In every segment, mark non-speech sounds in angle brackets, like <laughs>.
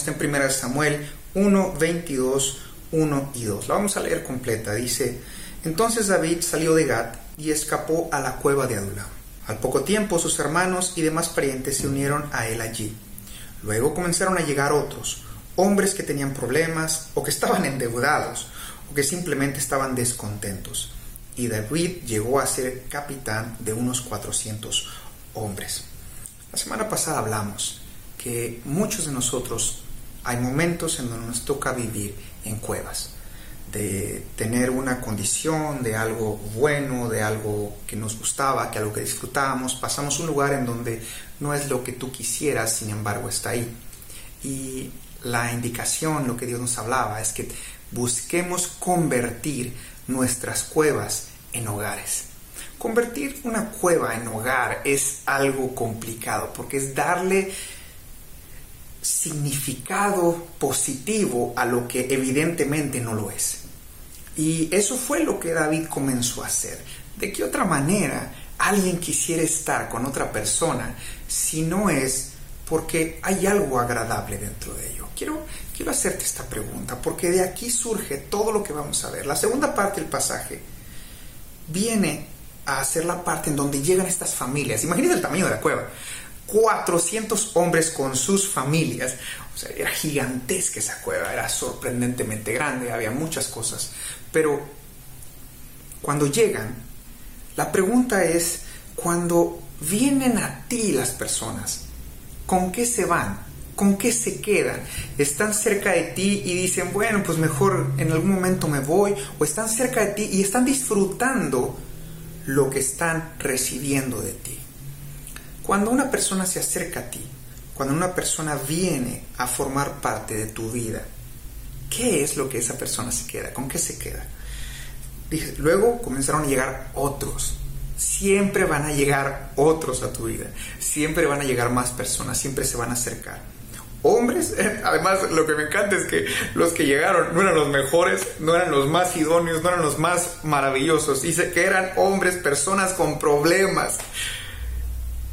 está en 1 Samuel 1, 22, 1 y 2. La vamos a leer completa. Dice, entonces David salió de Gat y escapó a la cueva de Adulam. Al poco tiempo sus hermanos y demás parientes se unieron a él allí. Luego comenzaron a llegar otros, hombres que tenían problemas o que estaban <laughs> endeudados o que simplemente estaban descontentos. Y David llegó a ser capitán de unos 400 hombres. La semana pasada hablamos que muchos de nosotros hay momentos en donde nos toca vivir en cuevas, de tener una condición, de algo bueno, de algo que nos gustaba, que algo que disfrutábamos, pasamos un lugar en donde no es lo que tú quisieras, sin embargo está ahí. Y la indicación, lo que Dios nos hablaba, es que busquemos convertir nuestras cuevas en hogares. Convertir una cueva en hogar es algo complicado porque es darle significado positivo a lo que evidentemente no lo es. Y eso fue lo que David comenzó a hacer. ¿De qué otra manera alguien quisiera estar con otra persona si no es porque hay algo agradable dentro de ello? Quiero, quiero hacerte esta pregunta porque de aquí surge todo lo que vamos a ver. La segunda parte del pasaje viene a ser la parte en donde llegan estas familias. Imagínate el tamaño de la cueva. 400 hombres con sus familias. O sea, era gigantesca esa cueva, era sorprendentemente grande, había muchas cosas. Pero cuando llegan, la pregunta es, cuando vienen a ti las personas, ¿con qué se van? ¿Con qué se quedan? ¿Están cerca de ti y dicen, bueno, pues mejor en algún momento me voy? ¿O están cerca de ti y están disfrutando lo que están recibiendo de ti? Cuando una persona se acerca a ti, cuando una persona viene a formar parte de tu vida, ¿qué es lo que esa persona se queda? ¿Con qué se queda? Luego comenzaron a llegar otros. Siempre van a llegar otros a tu vida. Siempre van a llegar más personas. Siempre se van a acercar. Hombres, <laughs> además lo que me encanta es que los que llegaron no eran los mejores, no eran los más idóneos, no eran los más maravillosos. Dice que eran hombres, personas con problemas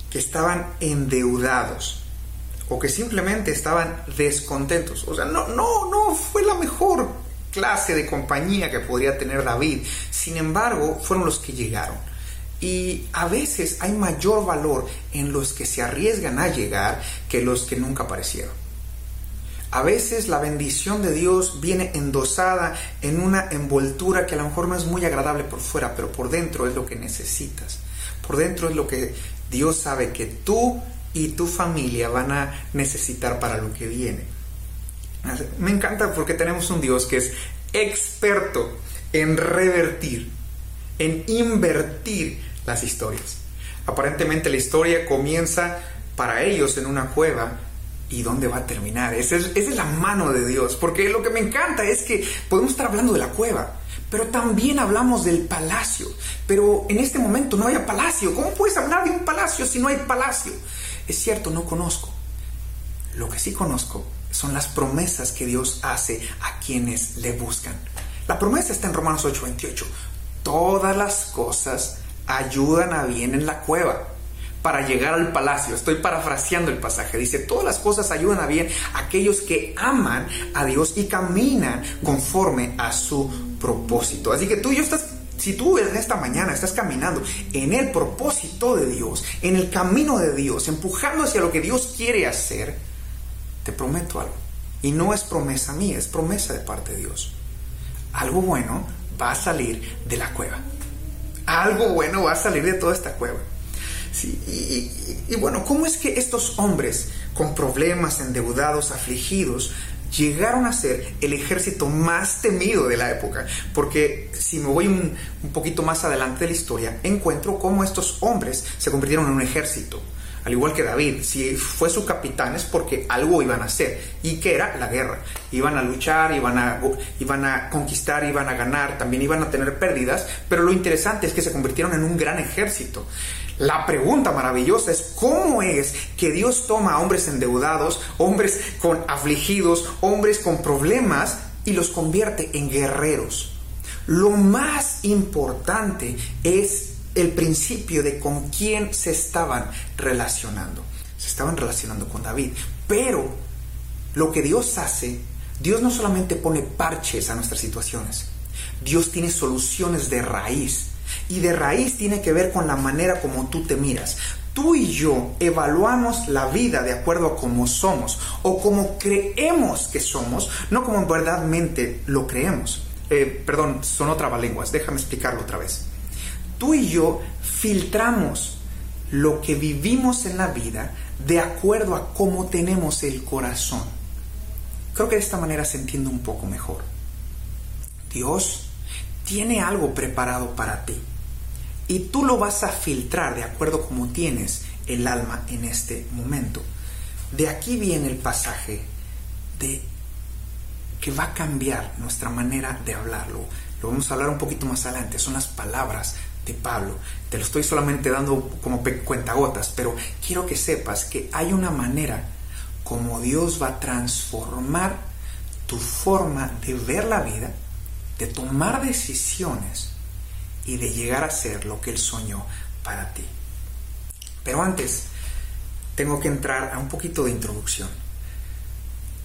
que estaban endeudados o que simplemente estaban descontentos. O sea, no, no, no fue la mejor clase de compañía que podría tener David. Sin embargo, fueron los que llegaron. Y a veces hay mayor valor en los que se arriesgan a llegar que los que nunca aparecieron. A veces la bendición de Dios viene endosada en una envoltura que a lo mejor no es muy agradable por fuera, pero por dentro es lo que necesitas. Por dentro es lo que Dios sabe que tú y tu familia van a necesitar para lo que viene. Me encanta porque tenemos un Dios que es experto en revertir, en invertir las historias. Aparentemente la historia comienza para ellos en una cueva y dónde va a terminar. Esa es, la mano de Dios. Porque lo que me encanta es que podemos estar hablando de la cueva, pero también hablamos del palacio. Pero en este momento no hay palacio. ¿Cómo puedes hablar de un palacio si no hay palacio? Es cierto, no conozco. Lo que sí conozco son las promesas que Dios hace a quienes le buscan. La promesa está en Romanos 8:28. Todas las cosas ayudan a bien en la cueva para llegar al palacio. Estoy parafraseando el pasaje. Dice, todas las cosas ayudan a bien a aquellos que aman a Dios y caminan conforme a su propósito. Así que tú yo si tú en esta mañana estás caminando en el propósito de Dios, en el camino de Dios, empujando hacia lo que Dios quiere hacer, te prometo algo. Y no es promesa mía, es promesa de parte de Dios. Algo bueno va a salir de la cueva. Algo bueno va a salir de toda esta cueva y, bueno, ¿cómo es que estos hombres con problemas, endeudados, afligidos, llegaron a ser el ejército más temido de la época. Porque si me voy un, poquito más adelante de la historia, encuentro cómo estos hombres se convirtieron en un ejército al igual que David, si fue su capitán es porque algo iban a hacer, y que era la guerra. Iban a luchar, iban a, iban a conquistar, iban a ganar, también iban a tener pérdidas, pero lo interesante es que se convirtieron en un gran ejército. La pregunta maravillosa es cómo es que Dios toma a hombres endeudados, hombres con afligidos, hombres con problemas y los convierte en guerreros. Lo más importante es el principio de con quién se estaban relacionando. Se estaban relacionando con David. Pero lo que Dios hace, Dios no solamente pone parches a nuestras situaciones, Dios tiene soluciones de raíz. Y de raíz tiene que ver con la manera como tú te miras. Tú y yo evaluamos la vida de acuerdo a cómo somos o como creemos que somos, no como verdaderamente lo creemos. Eh, perdón, son otra trabalenguas, déjame explicarlo otra vez tú y yo filtramos lo que vivimos en la vida de acuerdo a cómo tenemos el corazón. Creo que de esta manera se entiende un poco mejor. Dios tiene algo preparado para ti y tú lo vas a filtrar de acuerdo a cómo tienes el alma en este momento. De aquí viene el pasaje de que va a cambiar nuestra manera de hablarlo. Lo vamos a hablar un poquito más adelante. Son las palabras Pablo. Te lo estoy solamente dando como cuentagotas, pero quiero que sepas que hay una manera como Dios va a transformar tu forma de ver la vida, de tomar decisiones y de llegar a ser lo que Él soñó para ti. Pero antes, tengo que entrar a un poquito de introducción.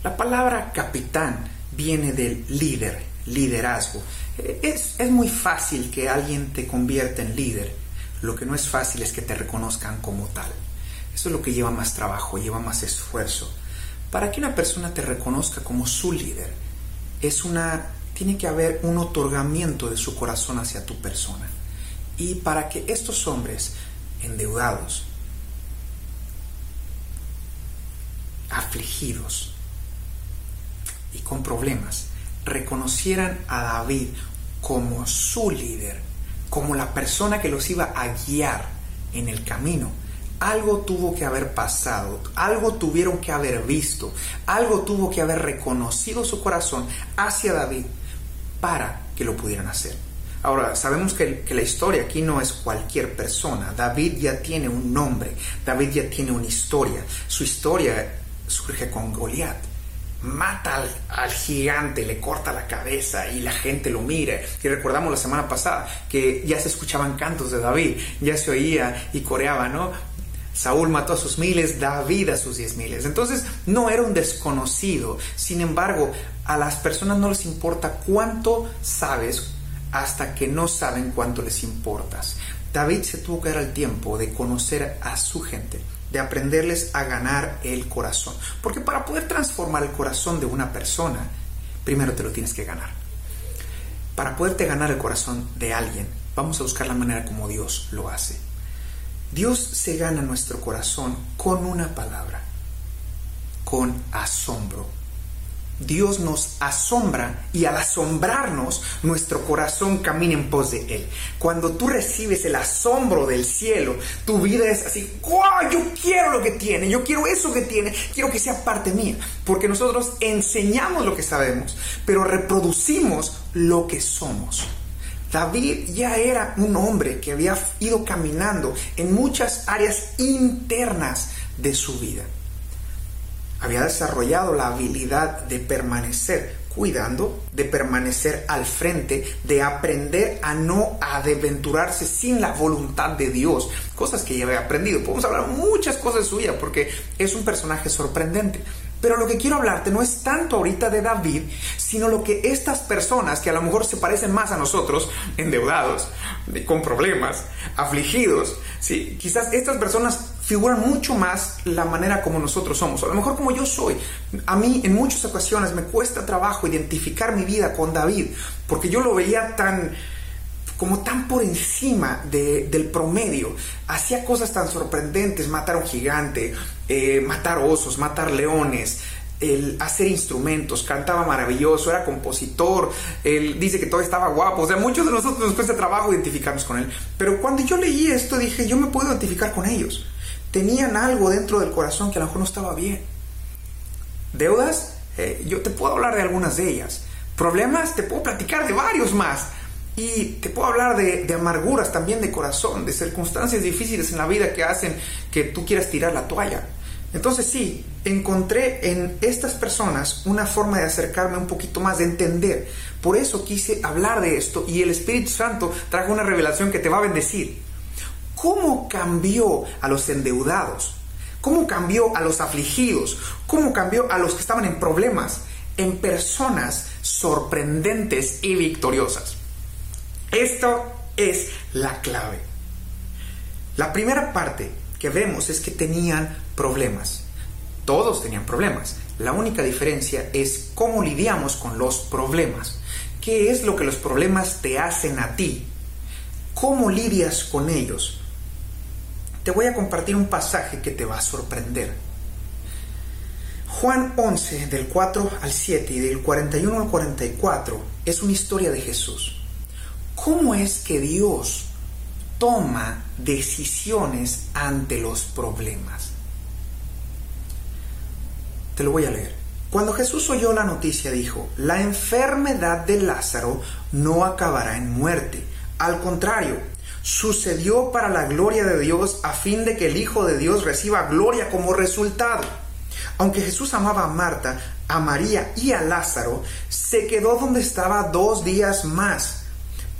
La palabra capitán viene del líder, liderazgo. Es, muy fácil que alguien te convierta en líder. Lo que no es fácil es que te reconozcan como tal. Eso es lo que lleva más trabajo, lleva más esfuerzo. Para que una persona te reconozca como su líder, es una, tiene que haber un otorgamiento de su corazón hacia tu persona. Y para que estos hombres endeudados, afligidos y con problemas, reconocieran a David como su líder, como la persona que los iba a guiar en el camino. Algo tuvo que haber pasado, algo tuvieron que haber visto, algo tuvo que haber reconocido su corazón hacia David para que lo pudieran hacer. Ahora, sabemos que, la historia aquí no es cualquier persona. David ya tiene un nombre, David ya tiene una historia. Su historia surge con Goliat mata al, gigante, le corta la cabeza y la gente lo mira. Y recordamos la semana pasada que ya se escuchaban cantos de David, ya se oía y coreaba, ¿no? Saúl mató a sus miles, David a sus diez miles. Entonces no era un desconocido. Sin embargo, a las personas no les importa cuánto sabes hasta que no saben cuánto les importas. David se tuvo que dar el tiempo de conocer a su gente de aprenderles a ganar el corazón. Porque para poder transformar el corazón de una persona, primero te lo tienes que ganar. Para poderte ganar el corazón de alguien, vamos a buscar la manera como Dios lo hace. Dios se gana nuestro corazón con una palabra, con asombro Dios nos asombra y al asombrarnos nuestro corazón camina en pos de Él. Cuando tú recibes el asombro del cielo, tu vida es así, ¡guau! Yo quiero lo que tiene, yo quiero eso que tiene, quiero que sea parte mía. Porque nosotros enseñamos lo que sabemos, pero reproducimos lo que somos. David ya era un hombre que había ido caminando en muchas áreas internas de su vida había desarrollado la habilidad de permanecer cuidando, de permanecer al frente, de aprender a no aventurarse sin la voluntad de Dios, cosas que ya había aprendido. Podemos hablar muchas cosas suyas porque es un personaje sorprendente. Pero lo que quiero hablarte no es tanto ahorita de David, sino lo que estas personas que a lo mejor se parecen más a nosotros, endeudados, con problemas, afligidos, ¿sí? quizás estas personas figuran mucho más la manera como nosotros somos, a lo mejor como yo soy. A mí en muchas ocasiones me cuesta trabajo identificar mi vida con David, porque yo lo veía tan como tan por encima del promedio. Hacía cosas tan sorprendentes, matar a un gigante, eh, matar osos, matar leones. El hacer instrumentos, cantaba maravilloso, era compositor, él dice que todo estaba guapo, o sea, muchos de nosotros nos cuesta trabajo identificarnos con él, pero cuando yo leí esto dije, yo me puedo identificar con ellos, tenían algo dentro del corazón que a lo mejor no estaba bien. Deudas, eh, yo te puedo hablar de algunas de ellas, problemas, te puedo platicar de varios más, y te puedo hablar de, de, amarguras también de corazón, de circunstancias difíciles en la vida que hacen que tú quieras tirar la toalla. Entonces sí, encontré en estas personas una forma de acercarme un poquito más, de entender. Por eso quise hablar de esto y el Espíritu Santo trajo una revelación que te va a bendecir. ¿Cómo cambió a los endeudados? ¿Cómo cambió a los afligidos? ¿Cómo cambió a los que estaban en problemas? En personas sorprendentes y victoriosas. Esto es la clave. La primera parte que vemos es que tenían problemas. Todos tenían problemas. La única diferencia es cómo lidiamos con los problemas. ¿Qué es lo que los problemas te hacen a ti? ¿Cómo lidias con ellos? Te voy a compartir un pasaje que te va a sorprender. Juan 11, del 4 al 7 y del 41 al 44, es una historia de Jesús. ¿Cómo es que Dios toma decisiones ante los problemas? Lo voy a leer. Cuando Jesús oyó la noticia dijo, la enfermedad de Lázaro no acabará en muerte. Al contrario, sucedió para la gloria de Dios a fin de que el Hijo de Dios reciba gloria como resultado. Aunque Jesús amaba a Marta, a María y a Lázaro, se quedó donde estaba dos días más.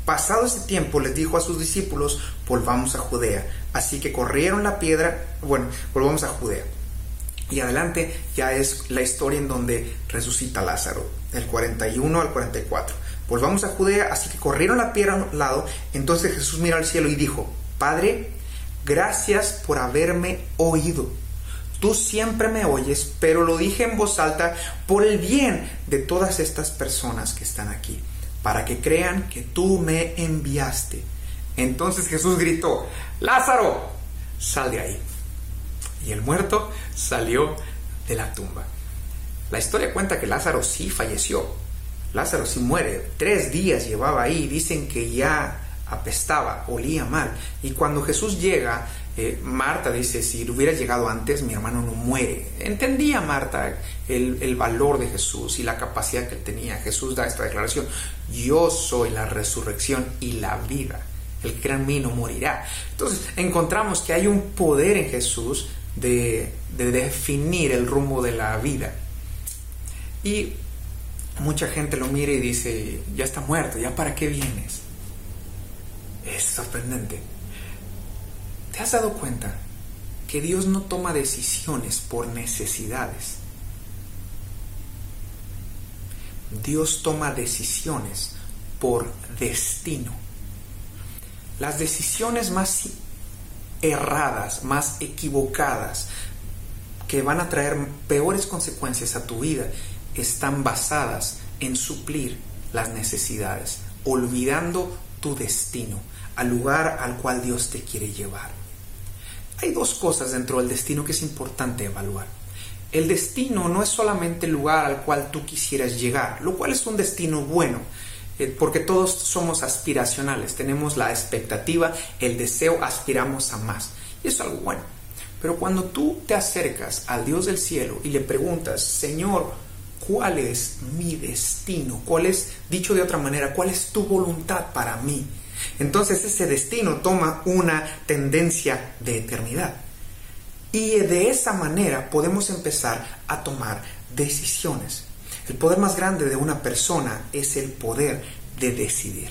Pasado ese tiempo les dijo a sus discípulos, volvamos a Judea. Así que corrieron la piedra, bueno, volvamos a Judea. Y adelante ya es la historia en donde resucita Lázaro, del 41 al 44. Volvamos a Judea, así que corrieron la piedra a un lado. Entonces Jesús miró al cielo y dijo, Padre, gracias por haberme oído. Tú siempre me oyes, pero lo dije en voz alta por el bien de todas estas personas que están aquí, para que crean que tú me enviaste. Entonces Jesús gritó, Lázaro, sal de ahí y el muerto salió de la tumba. La historia cuenta que Lázaro sí falleció. Lázaro sí muere. Tres días llevaba ahí. Dicen que ya apestaba, olía mal. Y cuando Jesús llega, eh, Marta dice, si hubiera llegado antes, mi hermano no muere. Entendía Marta el, el, valor de Jesús y la capacidad que tenía. Jesús da esta declaración, yo soy la resurrección y la vida. El que crea en mí no morirá. Entonces encontramos que hay un poder en Jesús de, definir el rumbo de la vida. Y mucha gente lo mira y dice, ya está muerto, ya para qué vienes. Es sorprendente. ¿Te has dado cuenta que Dios no toma decisiones por necesidades? Dios toma decisiones por destino. Las decisiones más erradas, más equivocadas, que van a traer peores consecuencias a tu vida, están basadas en suplir las necesidades, olvidando tu destino, al lugar al cual Dios te quiere llevar. Hay dos cosas dentro del destino que es importante evaluar. El destino no es solamente el lugar al cual tú quisieras llegar, lo cual es un destino bueno, porque todos somos aspiracionales, tenemos la expectativa, el deseo, aspiramos a más. Y eso es algo bueno. Pero cuando tú te acercas al Dios del cielo y le preguntas, Señor, ¿cuál es mi destino? ¿Cuál es, dicho de otra manera, cuál es tu voluntad para mí? Entonces ese destino toma una tendencia de eternidad. Y de esa manera podemos empezar a tomar decisiones. El poder más grande de una persona es el poder de decidir.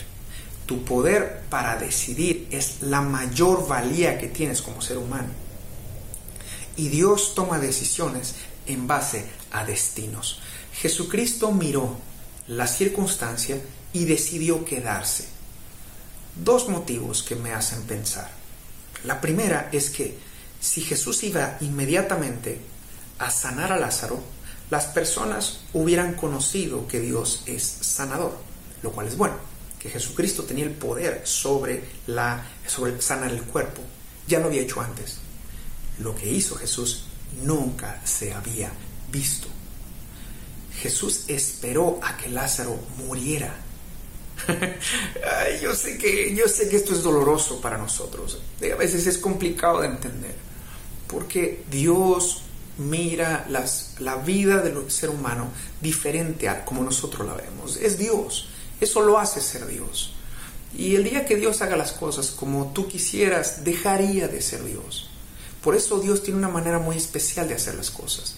Tu poder para decidir es la mayor valía que tienes como ser humano. Y Dios toma decisiones en base a destinos. Jesucristo miró la circunstancia y decidió quedarse. Dos motivos que me hacen pensar. La primera es que si Jesús iba inmediatamente a sanar a Lázaro, las personas hubieran conocido que Dios es sanador, lo cual es bueno, que Jesucristo tenía el poder sobre, la, sobre sanar el cuerpo. Ya lo había hecho antes. Lo que hizo Jesús nunca se había visto. Jesús esperó a que Lázaro muriera. <laughs> yo sé que yo sé que esto es doloroso para nosotros. A veces es complicado de entender, porque Dios mira las, la vida del ser humano diferente a como nosotros la vemos. Es Dios. Eso lo hace ser Dios. Y el día que Dios haga las cosas como tú quisieras, dejaría de ser Dios. Por eso Dios tiene una manera muy especial de hacer las cosas.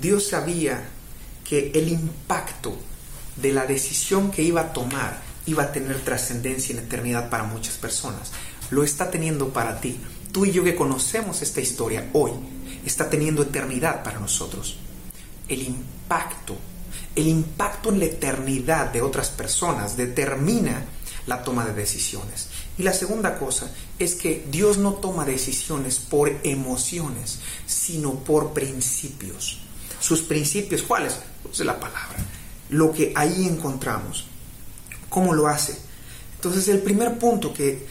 Dios sabía que el impacto de la decisión que iba a tomar iba a tener trascendencia en eternidad para muchas personas. Lo está teniendo para ti. Tú y yo que conocemos esta historia hoy, está teniendo eternidad para nosotros. El impacto, el impacto en la eternidad de otras personas determina la toma de decisiones. Y la segunda cosa es que Dios no toma decisiones por emociones, sino por principios. Sus principios, ¿cuáles? Pues la palabra. Lo que ahí encontramos. ¿Cómo lo hace? Entonces el primer punto que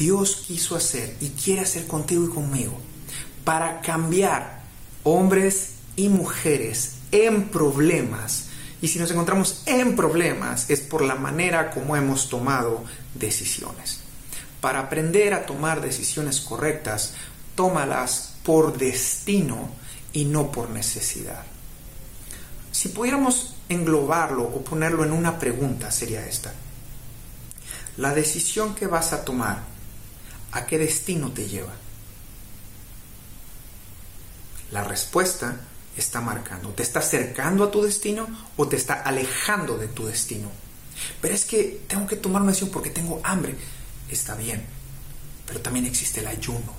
Dios quiso hacer y quiere hacer contigo y conmigo para cambiar hombres y mujeres en problemas y si nos encontramos en problemas es por la manera como hemos tomado decisiones. Para aprender a tomar decisiones correctas, tómalas por destino y no por necesidad. Si pudiéramos englobarlo o ponerlo en una pregunta, sería esta. La decisión que vas a tomar, ¿a qué destino te lleva? La respuesta está marcando? ¿Te está acercando a tu destino o te está alejando de tu destino? Pero es que tengo que tomar una decisión porque tengo hambre. Está bien, pero también existe el ayuno.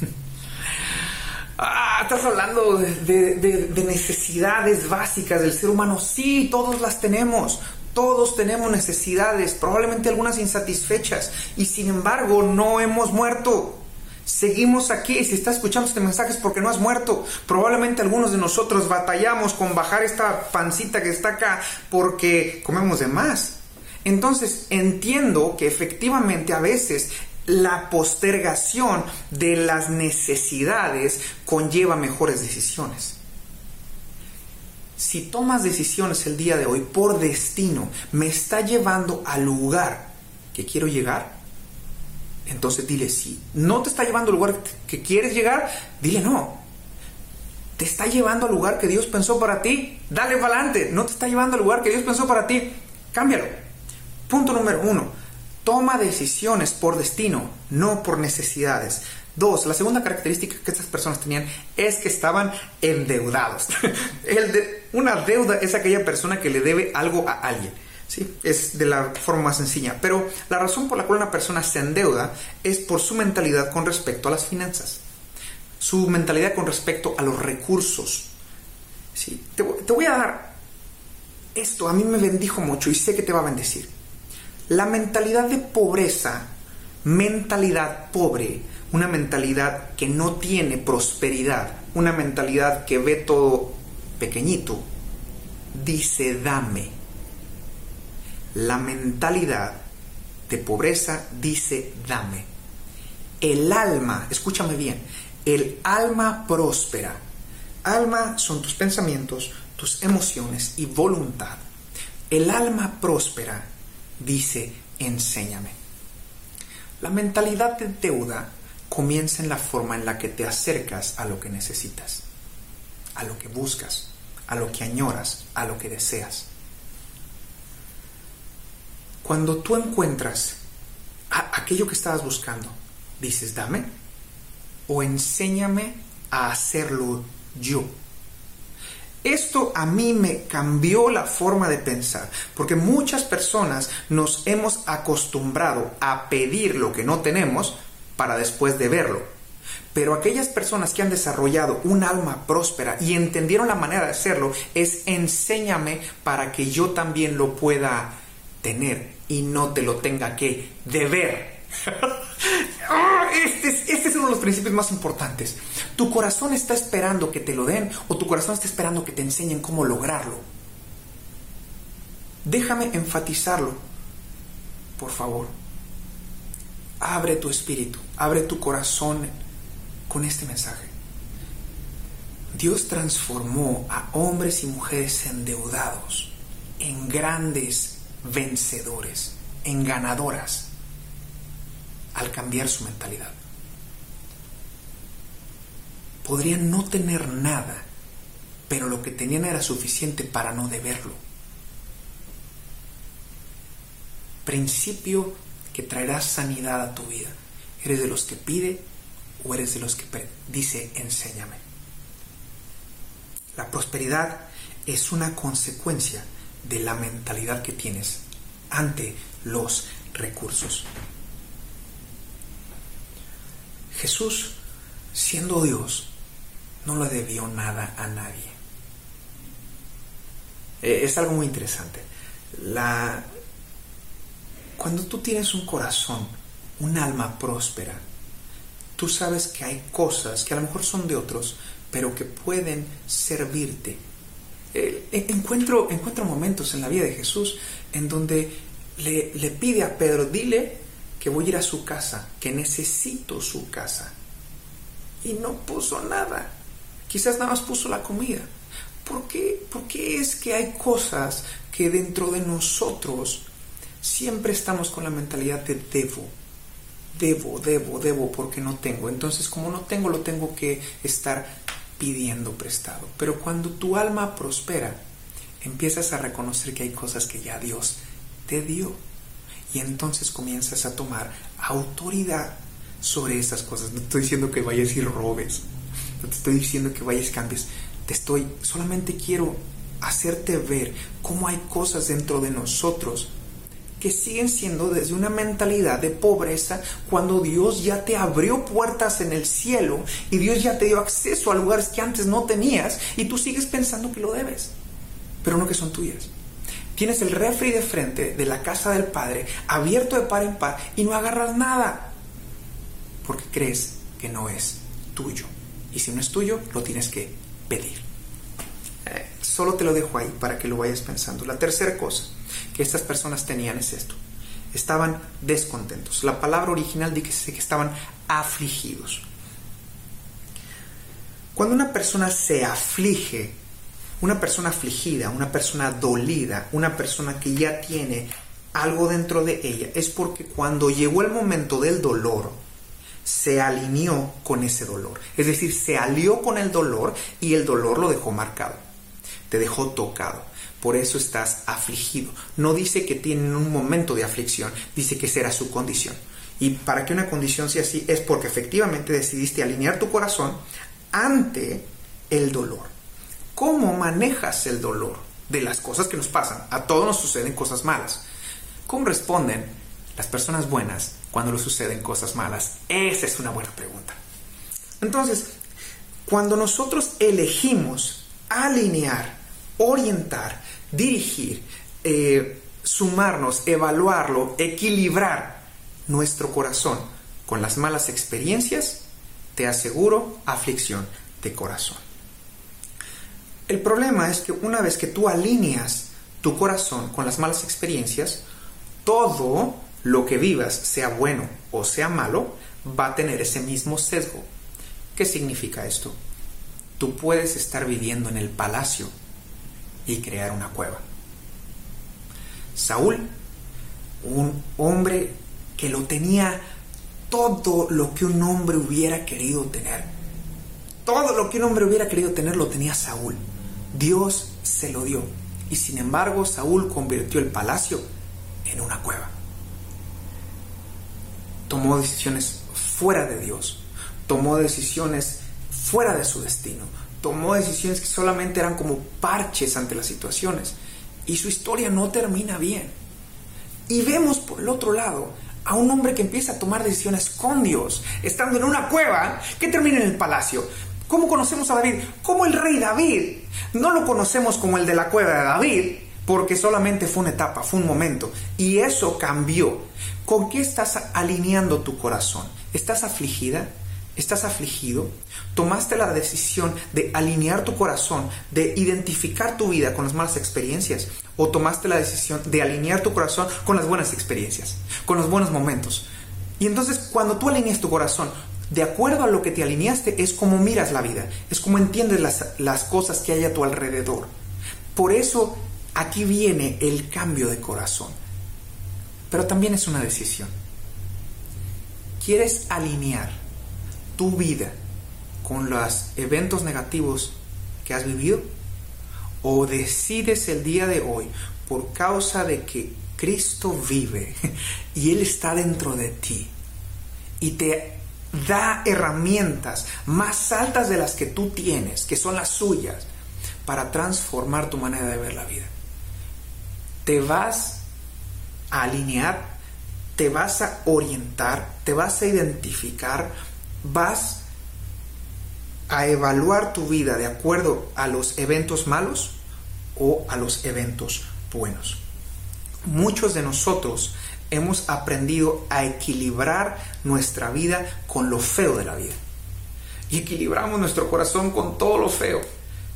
<laughs> ah, estás hablando de, de necesidades básicas del ser humano. Sí, todos las tenemos. Todos tenemos necesidades, probablemente algunas insatisfechas, y sin embargo no hemos muerto. Seguimos aquí. Si estás escuchando este mensaje es porque no has muerto. Probablemente algunos de nosotros batallamos con bajar esta pancita que está acá porque comemos de más. Entonces entiendo que efectivamente a veces la postergación de las necesidades conlleva mejores decisiones. Si tomas decisiones el día de hoy por destino, me está llevando al lugar que quiero llegar, entonces dile sí. ¿No te está llevando al lugar que quieres llegar? Dile no. ¿Te está llevando al lugar que Dios pensó para ti? Dale para adelante. ¿No te está llevando al lugar que Dios pensó para ti? Cámbialo. Punto número uno. Toma decisiones por destino, no por necesidades. Dos, la segunda característica que estas personas tenían es que estaban endeudados. <laughs> El de, una deuda es aquella persona que le debe algo a alguien. ¿sí? Es de la forma más sencilla. Pero la razón por la cual una persona se endeuda es por su mentalidad con respecto a las finanzas. Su mentalidad con respecto a los recursos. ¿sí? Te, te voy a dar esto, a mí me bendijo mucho y sé que te va a bendecir. La mentalidad de pobreza, mentalidad pobre, una mentalidad que no tiene prosperidad, una mentalidad que ve todo pequeñito, dice dame la mentalidad de pobreza dice dame. El alma, escúchame bien, el alma próspera. Alma son tus pensamientos, tus emociones y voluntad. El alma próspera dice enséñame. La mentalidad de deuda comienza en la forma en la que te acercas a lo que necesitas, a lo que buscas, a lo que añoras, a lo que deseas. Cuando tú encuentras aquello que estabas buscando, dices, dame o enséñame a hacerlo yo. Esto a mí me cambió la forma de pensar, porque muchas personas nos hemos acostumbrado a pedir lo que no tenemos para después de verlo. Pero aquellas personas que han desarrollado un alma próspera y entendieron la manera de hacerlo es enséñame para que yo también lo pueda tener y no te lo tenga que deber. <laughs> Ah, este, es, este es uno de los principios más importantes. Tu corazón está esperando que te lo den o tu corazón está esperando que te enseñen cómo lograrlo. Déjame enfatizarlo, por favor. Abre tu espíritu, abre tu corazón con este mensaje. Dios transformó a hombres y mujeres endeudados en grandes vencedores, en ganadoras, al cambiar su mentalidad. Podrían no tener nada, pero lo que tenían era suficiente para no deberlo. Principio que traerá sanidad a tu vida. ¿Eres de los que pide o eres de los que dice enséñame? La prosperidad es una consecuencia de la mentalidad que tienes ante los recursos. Jesús, siendo Dios, no le debió nada a nadie. Eh, es algo muy interesante. La... Cuando tú tienes un corazón, un alma próspera, tú sabes que hay cosas que a lo mejor son de otros, pero que pueden servirte. Eh, encuentro, encuentro momentos en la vida de Jesús en donde le, le pide a Pedro, dile que voy a ir a su casa, que necesito su casa. Y no puso nada. Quizás nada más puso la comida. ¿Por qué? ¿Por qué es que hay cosas que dentro de nosotros siempre estamos con la mentalidad de debo? Debo, debo, debo porque no tengo. Entonces como no tengo lo tengo que estar pidiendo prestado. Pero cuando tu alma prospera, empiezas a reconocer que hay cosas que ya Dios te dio. Y entonces comienzas a tomar autoridad sobre esas cosas. No estoy diciendo que vayas y robes. No te estoy diciendo que vayas y cambies. Te estoy, solamente quiero hacerte ver cómo hay cosas dentro de nosotros que siguen siendo desde una mentalidad de pobreza cuando Dios ya te abrió puertas en el cielo y Dios ya te dio acceso a lugares que antes no tenías y tú sigues pensando que lo debes, pero no que son tuyas. Tienes el refri de frente de la casa del Padre abierto de par en par y no agarras nada porque crees que no es tuyo. Y si no es tuyo, lo tienes que pedir. Eh, solo te lo dejo ahí para que lo vayas pensando. La tercera cosa que estas personas tenían es esto. Estaban descontentos. La palabra original dice que estaban afligidos. Cuando una persona se aflige, una persona afligida, una persona dolida, una persona que ya tiene algo dentro de ella, es porque cuando llegó el momento del dolor, se alineó con ese dolor. Es decir, se alió con el dolor y el dolor lo dejó marcado. Te dejó tocado. Por eso estás afligido. No dice que tienen un momento de aflicción, dice que será su condición. Y para que una condición sea así es porque efectivamente decidiste alinear tu corazón ante el dolor. ¿Cómo manejas el dolor de las cosas que nos pasan? A todos nos suceden cosas malas. ¿Cómo responden las personas buenas cuando nos suceden cosas malas? Esa es una buena pregunta. Entonces, cuando nosotros elegimos alinear, orientar, dirigir, eh, sumarnos, evaluarlo, equilibrar nuestro corazón con las malas experiencias, te aseguro aflicción de corazón. El problema es que una vez que tú alineas tu corazón con las malas experiencias, todo lo que vivas, sea bueno o sea malo, va a tener ese mismo sesgo. ¿Qué significa esto? Tú puedes estar viviendo en el palacio y crear una cueva. Saúl, un hombre que lo tenía todo lo que un hombre hubiera querido tener. Todo lo que un hombre hubiera querido tener lo tenía Saúl. Dios se lo dio. Y sin embargo, Saúl convirtió el palacio en una cueva. Tomó decisiones fuera de Dios. Tomó decisiones fuera de su destino. Tomó decisiones que solamente eran como parches ante las situaciones. Y su historia no termina bien. Y vemos por el otro lado a un hombre que empieza a tomar decisiones con Dios, estando en una cueva, que termina en el palacio. ¿Cómo conocemos a David? Como el rey David. No lo conocemos como el de la cueva de David, porque solamente fue una etapa, fue un momento. Y eso cambió. ¿Con qué estás alineando tu corazón? ¿Estás afligida? ¿Estás afligido? ¿Tomaste la decisión de alinear tu corazón, de identificar tu vida con las malas experiencias? ¿O tomaste la decisión de alinear tu corazón con las buenas experiencias, con los buenos momentos? Y entonces cuando tú alineas tu corazón, De acuerdo a lo que te alineaste es como miras la vida, es como entiendes las, las cosas que hay a tu alrededor. Por eso aquí viene el cambio de corazón. Pero también es una decisión. ¿Quieres alinear tu vida con los eventos negativos que has vivido? ¿O decides el día de hoy, por causa de que Cristo vive <laughs> y Él está dentro de ti y te da herramientas más altas de las que tú tienes, que son las suyas, para transformar tu manera de ver la vida? Te vas a alinear, te vas a orientar, te vas a identificar, vas a evaluar tu vida de acuerdo a los eventos malos o a los eventos buenos. Muchos de nosotros hemos aprendido a equilibrar nuestra vida con lo feo de la vida. Y equilibramos nuestro corazón con todo lo feo.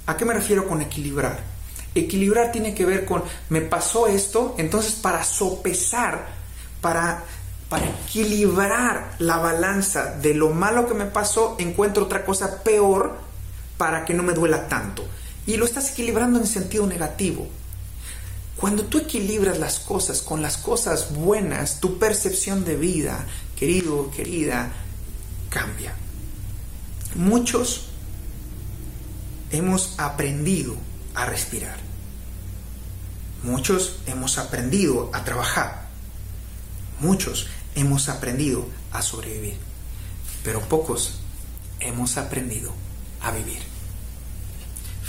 ¿A qué me refiero con equilibrar? Equilibrar tiene que ver con, me pasó esto, entonces para sopesar, para, para equilibrar la balanza de lo malo que me pasó, encuentro otra cosa peor para que no me duela tanto. Y lo estás equilibrando en sentido negativo. Cuando tú equilibras las cosas con las cosas buenas, tu percepción de vida, querido, querida, cambia. Muchos hemos aprendido a respirar. Muchos hemos aprendido a trabajar. Muchos hemos aprendido a sobrevivir. Pero pocos hemos aprendido a vivir.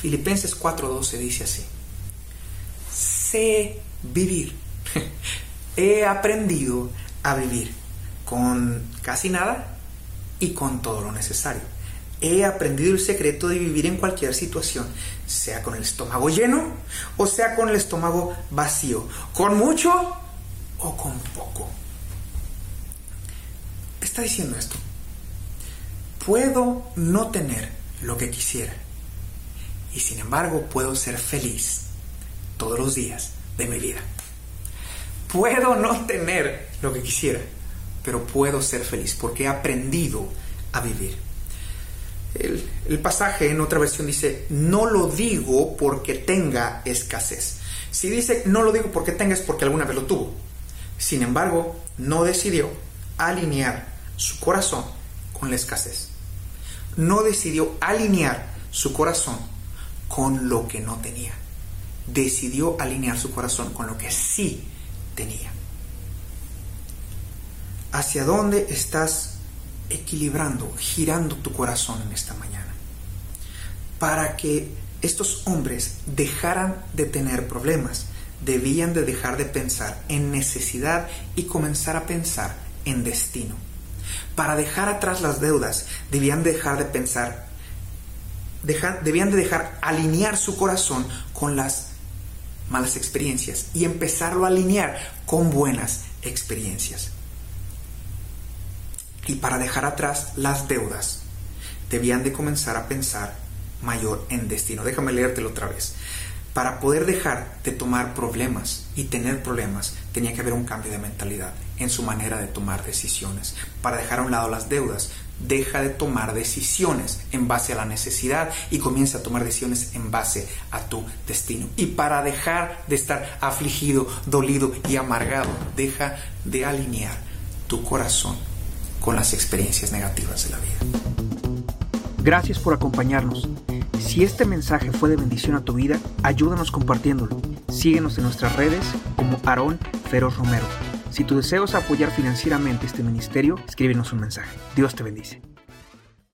Filipenses 4:12 dice así. Sé vivir. <laughs> He aprendido a vivir con casi nada y con todo lo necesario he aprendido el secreto de vivir en cualquier situación, sea con el estómago lleno o sea con el estómago vacío, con mucho o con poco. ¿Qué está diciendo esto? Puedo no tener lo que quisiera y sin embargo puedo ser feliz todos los días de mi vida. Puedo no tener lo que quisiera, pero puedo ser feliz porque he aprendido a vivir. El, pasaje en otra versión dice, no lo digo porque tenga escasez. Si dice, no lo digo porque tenga es porque alguna vez lo tuvo. Sin embargo, no decidió alinear su corazón con la escasez. No decidió alinear su corazón con lo que no tenía. Decidió alinear su corazón con lo que sí tenía. ¿Hacia dónde estás equilibrando, girando tu corazón en esta mañana. Para que estos hombres dejaran de tener problemas, debían de dejar de pensar en necesidad y comenzar a pensar en destino. Para dejar atrás las deudas, debían dejar de pensar, debían de dejar alinear su corazón con las malas experiencias y empezarlo a alinear con buenas experiencias y para dejar atrás las deudas, debían de comenzar a pensar mayor en destino. Déjame leértelo otra vez. Para poder dejar de tomar problemas y tener problemas, tenía que haber un cambio de mentalidad en su manera de tomar decisiones. Para dejar a un lado las deudas, deja de tomar decisiones en base a la necesidad y comienza a tomar decisiones en base a tu destino. Y para dejar de estar afligido, dolido y amargado, deja de alinear tu corazón con las experiencias negativas de la vida. Gracias por acompañarnos. Si este mensaje fue de bendición a tu vida, ayúdanos compartiéndolo. Síguenos en nuestras redes como Aarón Feroz Romero. Si tu deseo es apoyar financieramente este ministerio, escríbenos un mensaje. Dios te bendice.